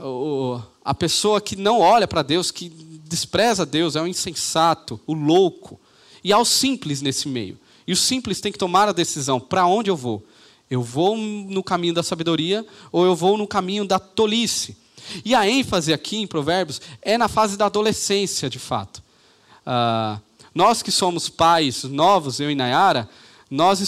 a pessoa que não olha para Deus, que despreza Deus, é o insensato, o louco. E há o simples nesse meio. E o simples tem que tomar a decisão: para onde eu vou? Eu vou no caminho da sabedoria ou eu vou no caminho da tolice? E a ênfase aqui em Provérbios é na fase da adolescência, de fato. Uh, nós que somos pais novos, eu e Nayara, nós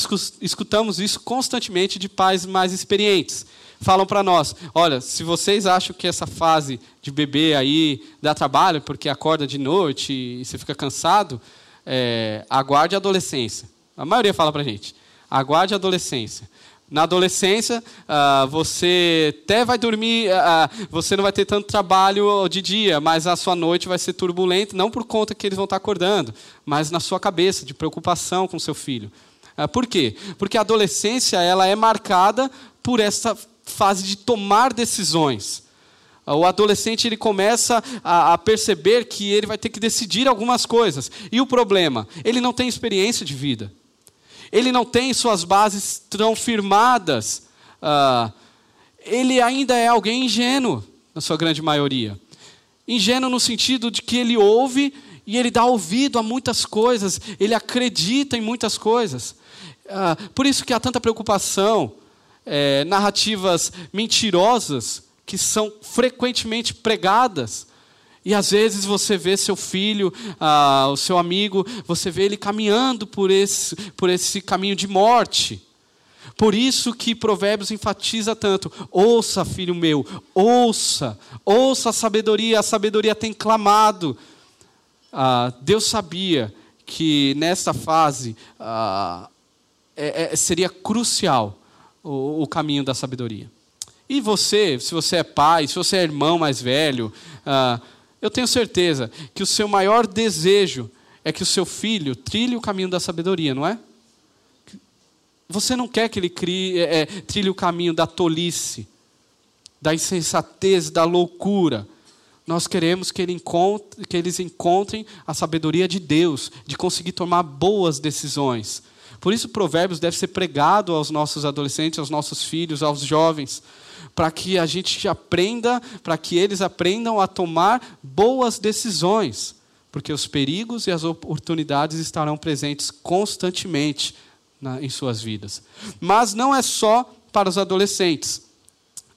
escutamos isso constantemente de pais mais experientes. Falam para nós: olha, se vocês acham que essa fase de bebê aí dá trabalho porque acorda de noite e você fica cansado, é, aguarde a adolescência. A maioria fala para a gente: aguarde a adolescência. Na adolescência, uh, você até vai dormir, uh, você não vai ter tanto trabalho de dia, mas a sua noite vai ser turbulenta, não por conta que eles vão estar acordando, mas na sua cabeça, de preocupação com seu filho. Uh, por quê? Porque a adolescência ela é marcada por essa fase de tomar decisões. O adolescente ele começa a, a perceber que ele vai ter que decidir algumas coisas. E o problema? Ele não tem experiência de vida ele não tem suas bases tão firmadas, uh, ele ainda é alguém ingênuo, na sua grande maioria. Ingênuo no sentido de que ele ouve e ele dá ouvido a muitas coisas, ele acredita em muitas coisas. Uh, por isso que há tanta preocupação, é, narrativas mentirosas que são frequentemente pregadas e às vezes você vê seu filho, ah, o seu amigo, você vê ele caminhando por esse, por esse caminho de morte. Por isso que Provérbios enfatiza tanto: ouça, filho meu, ouça, ouça a sabedoria, a sabedoria tem clamado. Ah, Deus sabia que nessa fase ah, é, é, seria crucial o, o, caminho da sabedoria. E você, se você é pai, se você é irmão mais velho, ah, eu tenho certeza que o seu maior desejo é que o seu filho trilhe o caminho da sabedoria, não é? Você não quer que ele crie, é, é, trilhe o caminho da tolice, da insensatez, da loucura. Nós queremos que, ele encontre, que eles encontrem a sabedoria de Deus, de conseguir tomar boas decisões. Por isso, Provérbios deve ser pregado aos nossos adolescentes, aos nossos filhos, aos jovens para que a gente aprenda, para que eles aprendam a tomar boas decisões, porque os perigos e as oportunidades estarão presentes constantemente na, em suas vidas. Mas não é só para os adolescentes.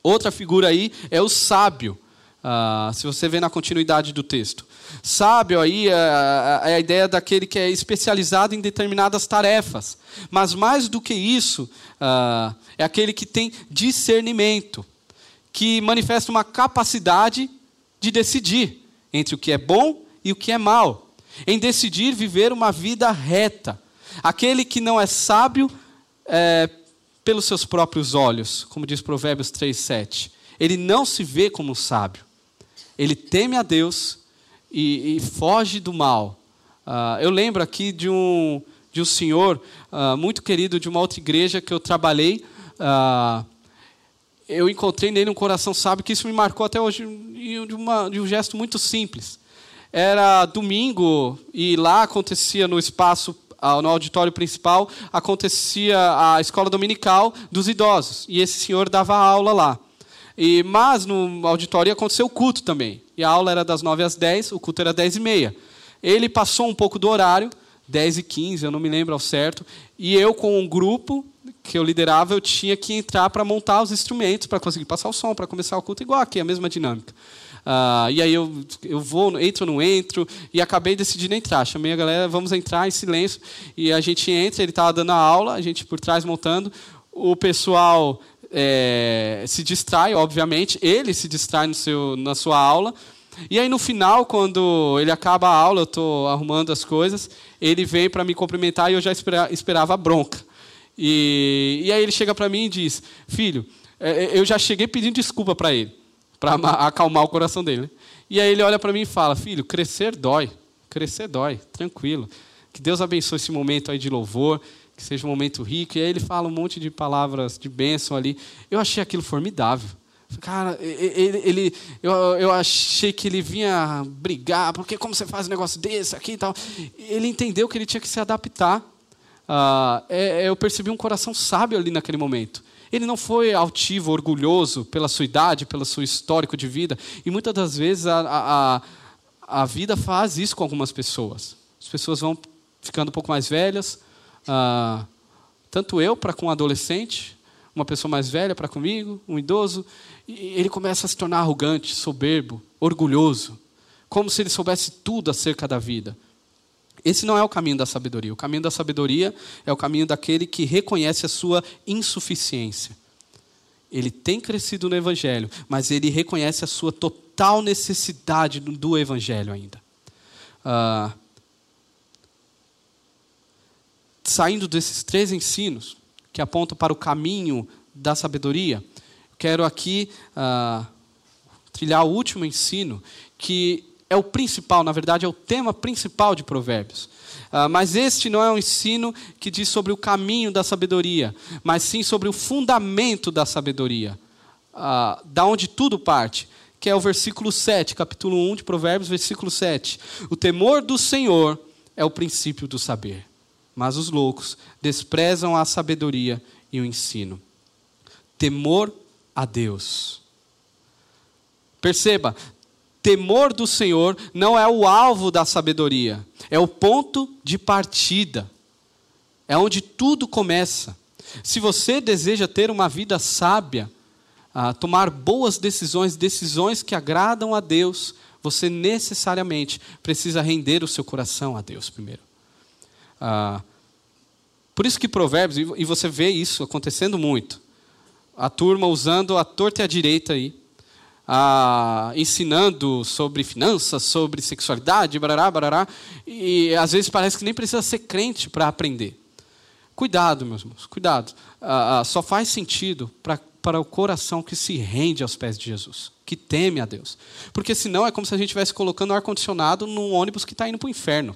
Outra figura aí é o sábio. Ah, se você vê na continuidade do texto. Sábio aí é, é, a ideia daquele que é especializado em determinadas tarefas. Mas mais do que isso, ah, é aquele que tem discernimento, que manifesta uma capacidade de decidir entre o que é bom e o que é mal, em decidir viver uma vida reta. Aquele que não é sábio é, pelos seus próprios olhos, como diz Provérbios 3,7. Ele não se vê como sábio. Ele teme a Deus e, e foge do mal. Uh, eu lembro aqui de um, de um senhor uh, muito querido de uma outra igreja que eu trabalhei. Uh, eu encontrei nele um coração sábio que isso me marcou até hoje de, uma, de um gesto muito simples. Era domingo e lá acontecia no espaço no auditório principal, acontecia a escola dominical dos idosos. E esse senhor dava aula lá. E, mas no auditório aconteceu o culto também. E a aula era das 9 às 10, o culto era 10 e meia. Ele passou um pouco do horário, 10 e 15, eu não me lembro ao certo. E eu, com um grupo que eu liderava, eu tinha que entrar para montar os instrumentos, para conseguir passar o som, para começar o culto, igual aqui, a mesma dinâmica. Uh, e aí eu, eu vou, entro, não entro, e acabei decidindo entrar. Chamei a galera, vamos entrar em silêncio. E a gente entra, ele estava dando a aula, a gente por trás montando. O pessoal é, se distrai, obviamente, ele se distrai no seu, na sua aula. E aí no final, quando ele acaba a aula, eu estou arrumando as coisas, ele vem para me cumprimentar e eu já esperava bronca. E, e aí ele chega para mim e diz: Filho, é, é, eu já cheguei pedindo desculpa para ele, para acalmar o coração dele. Né? E aí ele olha para mim e fala: Filho, crescer dói, crescer dói, tranquilo. Que Deus abençoe esse momento aí de louvor que seja um momento rico. E aí ele fala um monte de palavras de bênção ali. Eu achei aquilo formidável. Cara, ele, ele, eu, eu achei que ele vinha brigar, porque como você faz um negócio desse aqui e tal. Ele entendeu que ele tinha que se adaptar. Uh, é, eu percebi um coração sábio ali naquele momento. Ele não foi altivo, orgulhoso pela sua idade, pelo seu histórico de vida. E muitas das vezes a, a, a vida faz isso com algumas pessoas. As pessoas vão ficando um pouco mais velhas, ah, tanto eu para com um adolescente, uma pessoa mais velha para comigo, um idoso, e ele começa a se tornar arrogante, soberbo, orgulhoso, como se ele soubesse tudo acerca da vida. Esse não é o caminho da sabedoria. O caminho da sabedoria é o caminho daquele que reconhece a sua insuficiência. Ele tem crescido no Evangelho, mas ele reconhece a sua total necessidade do Evangelho ainda. Ah, saindo desses três ensinos, que apontam para o caminho da sabedoria, quero aqui ah, trilhar o último ensino, que é o principal, na verdade, é o tema principal de Provérbios. Ah, mas este não é um ensino que diz sobre o caminho da sabedoria, mas sim sobre o fundamento da sabedoria, ah, da onde tudo parte, que é o versículo 7, capítulo 1 de Provérbios, versículo 7. O temor do Senhor é o princípio do saber mas os loucos desprezam a sabedoria e o ensino. Temor a Deus. Perceba, temor do Senhor não é o alvo da sabedoria, é o ponto de partida. É onde tudo começa. Se você deseja ter uma vida sábia, tomar boas decisões, decisões que agradam a Deus, você necessariamente precisa render o seu coração a Deus primeiro. Ah, por isso que Provérbios, e você vê isso acontecendo muito, a turma usando a torta e a direita aí, a, ensinando sobre finanças, sobre sexualidade, barará, barará, e às vezes parece que nem precisa ser crente para aprender. Cuidado, meus irmãos, cuidado. Ah, ah, só faz sentido pra, para o coração que se rende aos pés de Jesus, que teme a Deus. Porque senão é como se a gente estivesse colocando ar-condicionado num ônibus que está indo para o inferno.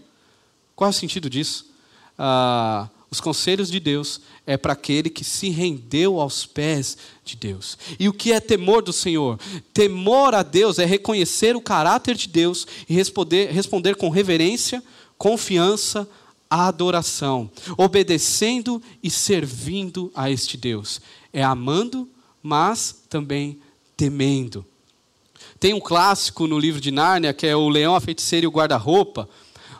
Qual é o sentido disso? Ah, os conselhos de Deus é para aquele que se rendeu aos pés de Deus. E o que é temor do Senhor? Temor a Deus é reconhecer o caráter de Deus e responder, responder com reverência, confiança, adoração, obedecendo e servindo a este Deus. É amando, mas também temendo. Tem um clássico no livro de Nárnia que é o Leão, a Feiticeira e o Guarda-Roupa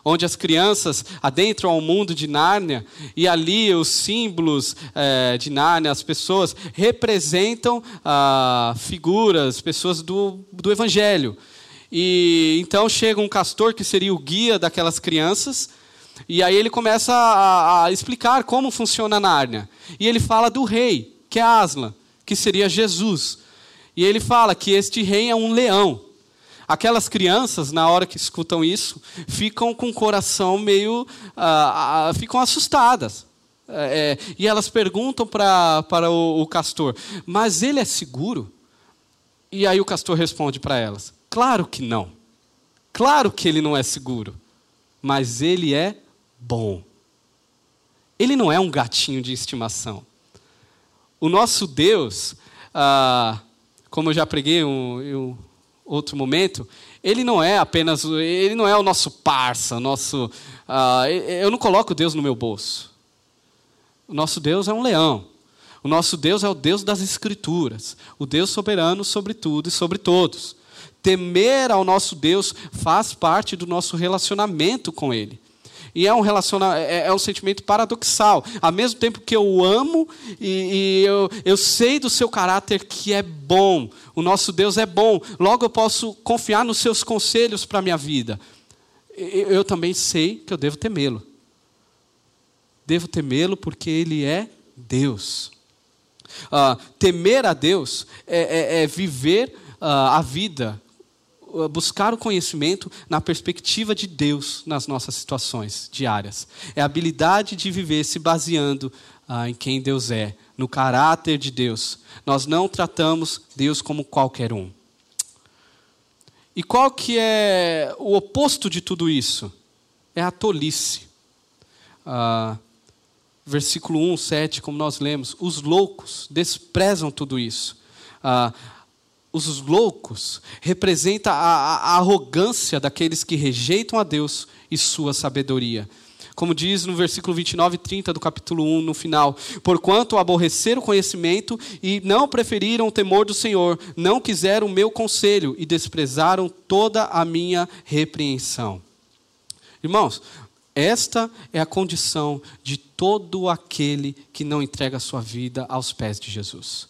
onde as crianças adentram ao mundo de Nárnia e ali os símbolos é, de Nárnia, as pessoas representam ah, figuras, pessoas do, do Evangelho. E então chega um castor que seria o guia daquelas crianças. E aí ele começa a, a explicar como funciona Nárnia. E ele fala do rei, que é Aslan, que seria Jesus. E ele fala que este rei é um leão. Aquelas crianças, na hora que escutam isso, ficam com o coração meio. Ah, ah, ficam assustadas. É, é e elas perguntam para o, o castor: Mas ele é seguro? E aí o castor responde para elas: Claro que não. Claro que ele não é seguro. Mas ele é bom. Ele não é um gatinho de estimação. O nosso Deus, ah, como eu já preguei um, outro momento, ele não é apenas, ele não é o nosso parça, nosso, uh, eu não coloco Deus no meu bolso. O nosso Deus é um leão. O nosso Deus é o Deus das Escrituras, o Deus soberano sobre tudo e sobre todos. Temer ao nosso Deus faz parte do nosso relacionamento com Ele. E é um, relaciona é, é um sentimento paradoxal. Ao mesmo tempo que eu amo e, e eu, eu sei do seu caráter que é bom, o nosso Deus é bom, logo eu posso confiar nos seus conselhos para a minha vida. Eu, eu também sei que eu devo temê-lo. Devo temê-lo porque ele é Deus. Uh, temer a Deus é, é, é viver uh, a vida, buscar o conhecimento na perspectiva de Deus nas nossas situações diárias. É a habilidade de viver se baseando em quem Deus é, no caráter de Deus. Nós não tratamos Deus como qualquer um. E qual que é o oposto de tudo isso? É a tolice. Uh, versículo 1, 7, como nós lemos, os loucos desprezam tudo isso. Ah, os loucos representam a, a, arrogância daqueles que rejeitam a Deus e sua sabedoria. Como diz no versículo 29 e 30 do capítulo 1, no final: Porquanto aborreceram o conhecimento e não preferiram o temor do Senhor, não quiseram o meu conselho e desprezaram toda a minha repreensão. Irmãos, esta é a condição de todo aquele que não entrega sua vida aos pés de Jesus.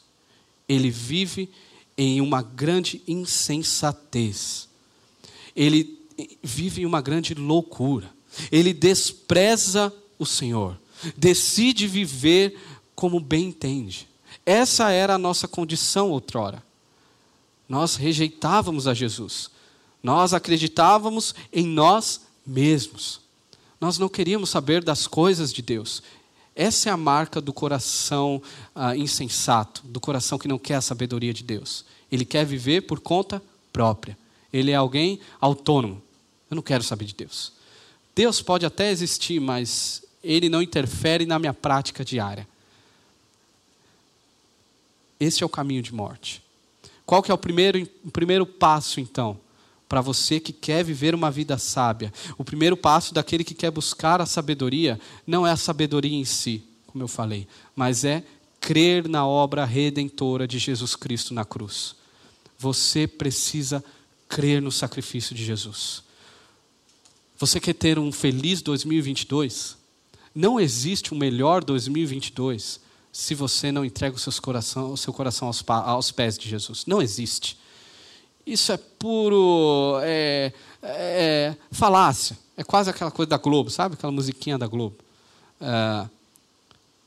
Ele vive em uma grande insensatez. Ele vive em uma grande loucura. Ele despreza o Senhor. Decide viver como bem entende. Essa era a nossa condição outrora. Nós rejeitávamos a Jesus. Nós acreditávamos em nós mesmos. Nós não queríamos saber das coisas de Deus. Essa é a marca do coração ah, insensato, do coração que não quer a sabedoria de Deus. Ele quer viver por conta própria. Ele é alguém autônomo. Eu não quero saber de Deus. Deus pode até existir, mas ele não interfere na minha prática diária. Esse é o caminho de morte. Qual que é o primeiro, o primeiro passo, então? Para você que quer viver uma vida sábia. O primeiro passo daquele que quer buscar a sabedoria não é a sabedoria em si, como eu falei, mas é crer na obra redentora de Jesus Cristo na cruz. Você precisa crer no sacrifício de Jesus. Você quer ter um feliz 2022? Não existe um melhor 2022 se você não entrega o, seus coração, o seu coração aos, aos pés de Jesus. Não existe. Isso é puro é, é, falácia. É quase aquela coisa da Globo, sabe? Aquela musiquinha da Globo. É,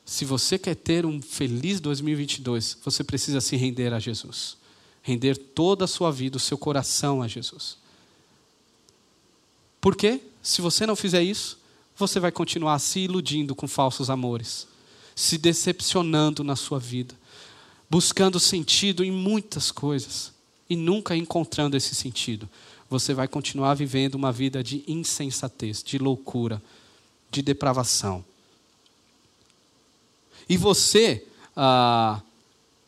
se você quer ter um feliz 2022, você precisa se render a Jesus. Render toda a sua vida, o seu coração a Jesus. Por quê? Se você não fizer isso, você vai continuar se iludindo com falsos amores, se decepcionando na sua vida, buscando sentido em muitas coisas e nunca encontrando esse sentido, você vai continuar vivendo uma vida de insensatez, de loucura, de depravação. E você, ah,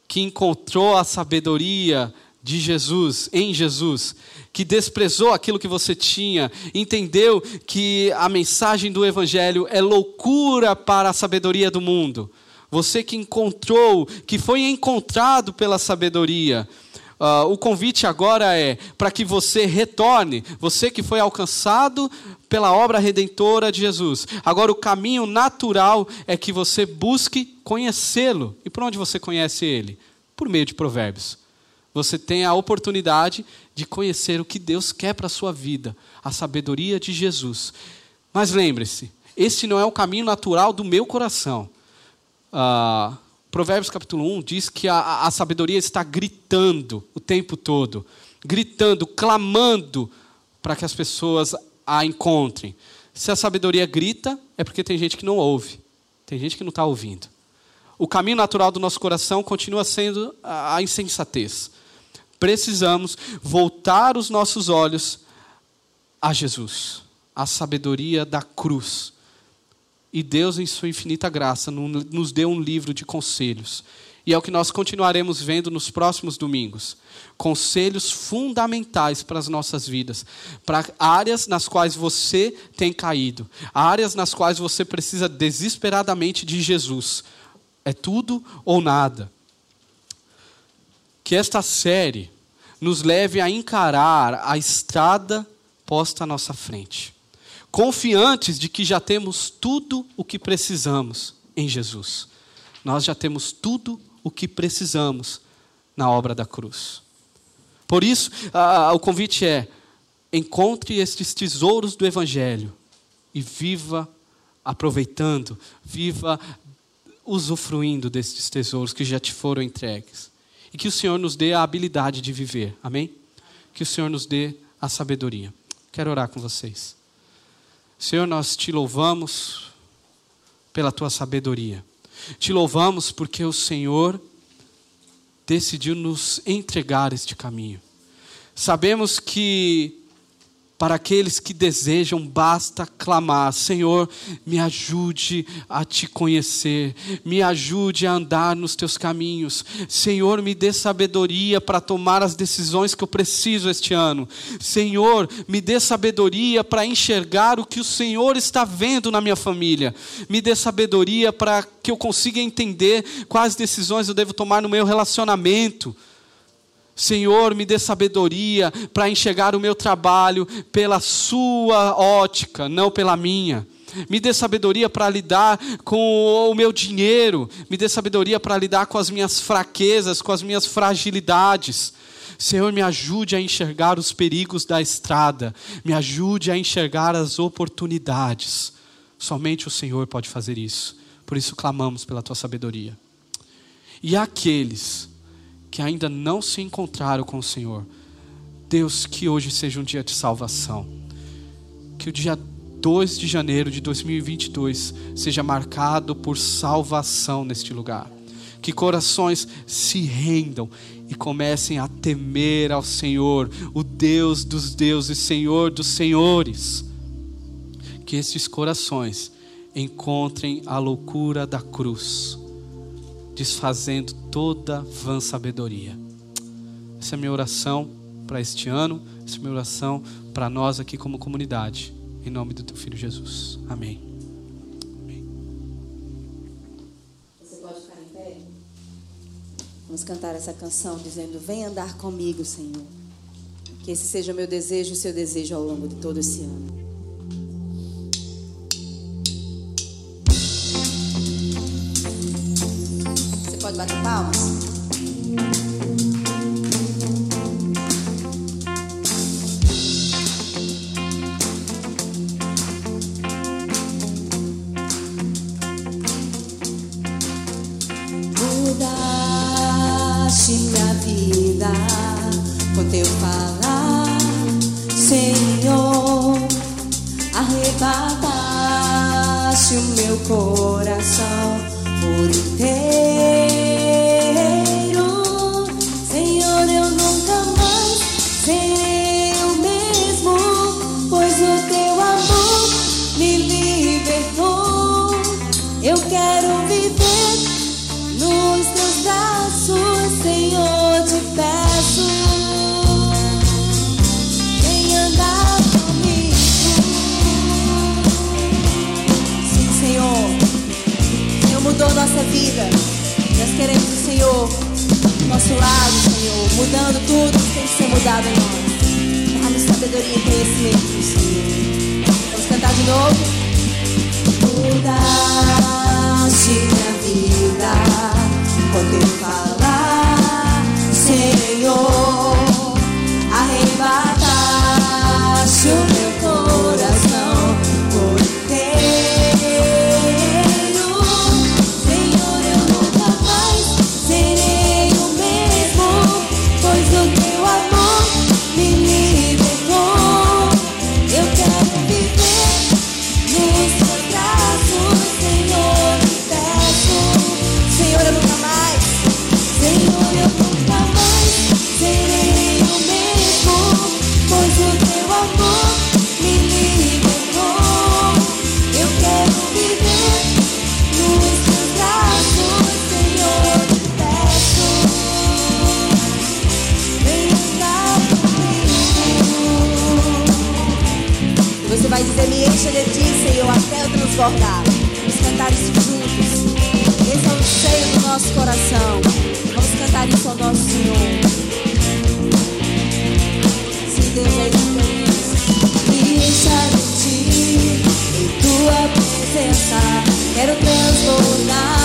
que encontrou a sabedoria de Jesus, em Jesus, que desprezou aquilo que você tinha, entendeu que a mensagem do Evangelho é loucura para a sabedoria do mundo. Você que encontrou, que foi encontrado pela sabedoria, Uh, o convite agora é para que você retorne, você que foi alcançado pela obra redentora de Jesus. Agora, o caminho natural é que você busque conhecê-lo. E por onde você conhece ele? Por meio de Provérbios. Você tem a oportunidade de conhecer o que Deus quer para a sua vida, a sabedoria de Jesus. Mas lembre-se, esse não é o caminho natural do meu coração. Uh, Provérbios capítulo 1 diz que a, a sabedoria está gritando o tempo todo, gritando, clamando para que as pessoas a encontrem. Se a sabedoria grita, é porque tem gente que não ouve, tem gente que não está ouvindo. O caminho natural do nosso coração continua sendo a, insensatez. Precisamos voltar os nossos olhos a Jesus, a sabedoria da cruz e Deus, em Sua infinita graça, nos deu um livro de conselhos. E é o que nós continuaremos vendo nos próximos domingos. Conselhos fundamentais para as nossas vidas, para áreas nas quais você tem caído, áreas nas quais você precisa desesperadamente de Jesus. É tudo ou nada. Que esta série nos leve a encarar a estrada posta à nossa frente confiantes de que já temos tudo o que precisamos em Jesus. Nós já temos tudo o que precisamos na obra da cruz. Por isso, o convite é: encontre estes tesouros do Evangelho e viva aproveitando, viva usufruindo desses tesouros que já te foram entregues. E que o Senhor nos dê a habilidade de viver. Amém? Que o Senhor nos dê a sabedoria. Quero orar com vocês. Senhor, nós te louvamos pela tua sabedoria. Te louvamos porque o Senhor decidiu nos entregar este caminho. Sabemos que para aqueles que desejam, basta clamar: Senhor, me ajude a te conhecer, me ajude a andar nos teus caminhos. Senhor, me dê sabedoria para tomar as decisões que eu preciso este ano. Senhor, me dê sabedoria para enxergar o que o Senhor está vendo na minha família. Me dê sabedoria para que eu consiga entender quais decisões eu devo tomar no meu relacionamento. Senhor, me dê sabedoria para enxergar o meu trabalho pela Sua ótica, não pela minha. Me dê sabedoria para lidar com o meu dinheiro. Me dê sabedoria para lidar com as minhas fraquezas, com as minhas fragilidades. Senhor, me ajude a enxergar os perigos da estrada. Me ajude a enxergar as oportunidades. Somente o Senhor pode fazer isso. Por isso clamamos pela tua sabedoria. E aqueles que ainda não se encontraram com o Senhor, Deus, que hoje seja um dia de salvação. Que o dia 2 de janeiro de 2022 seja marcado por salvação neste lugar. Que corações se rendam e comecem a temer ao Senhor, o Deus dos deuses, Senhor dos senhores. Que estes corações encontrem a loucura da cruz desfazendo toda vã sabedoria. Essa é a minha oração para este ano, essa é a minha oração para nós aqui como comunidade. Em nome do teu filho Jesus. Amém. Você pode ficar em pé? Vamos cantar essa canção dizendo: Vem andar comigo, Senhor. Que esse seja o meu desejo e o seu desejo ao longo de todo esse ano. Pode palmas? Mudaste minha vida com teu falar, Senhor. Arrebataste o meu coração coração. Vamos cantar isso ao nosso Senhor. Se Deus é isso, deixa de ti em tua presença. Quero transbordar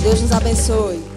Deus nos abençoe.